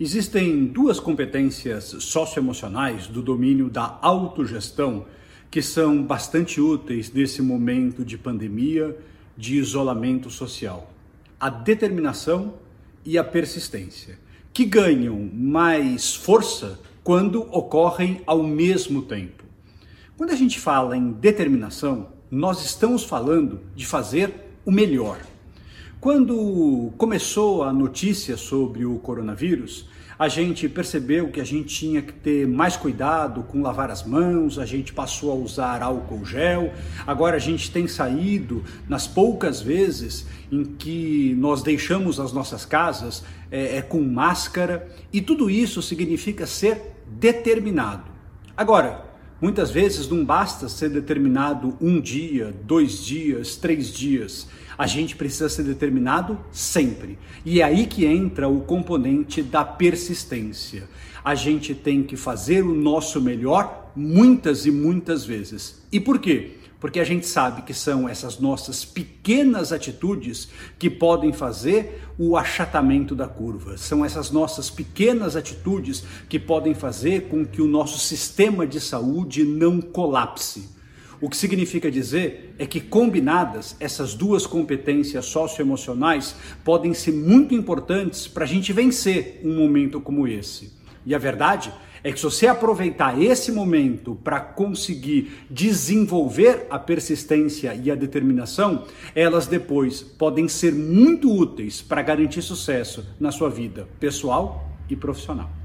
Existem duas competências socioemocionais do domínio da autogestão que são bastante úteis nesse momento de pandemia, de isolamento social: a determinação e a persistência, que ganham mais força quando ocorrem ao mesmo tempo. Quando a gente fala em determinação, nós estamos falando de fazer o melhor. Quando começou a notícia sobre o coronavírus, a gente percebeu que a gente tinha que ter mais cuidado com lavar as mãos, a gente passou a usar álcool gel. Agora a gente tem saído nas poucas vezes em que nós deixamos as nossas casas é, é com máscara e tudo isso significa ser determinado. Agora, Muitas vezes não basta ser determinado um dia, dois dias, três dias. A gente precisa ser determinado sempre. E é aí que entra o componente da persistência. A gente tem que fazer o nosso melhor muitas e muitas vezes. E por quê? Porque a gente sabe que são essas nossas pequenas atitudes que podem fazer o achatamento da curva. São essas nossas pequenas atitudes que podem fazer com que o nosso sistema de saúde não colapse. O que significa dizer é que combinadas, essas duas competências socioemocionais podem ser muito importantes para a gente vencer um momento como esse. E a verdade é que se você aproveitar esse momento para conseguir desenvolver a persistência e a determinação, elas depois podem ser muito úteis para garantir sucesso na sua vida pessoal e profissional.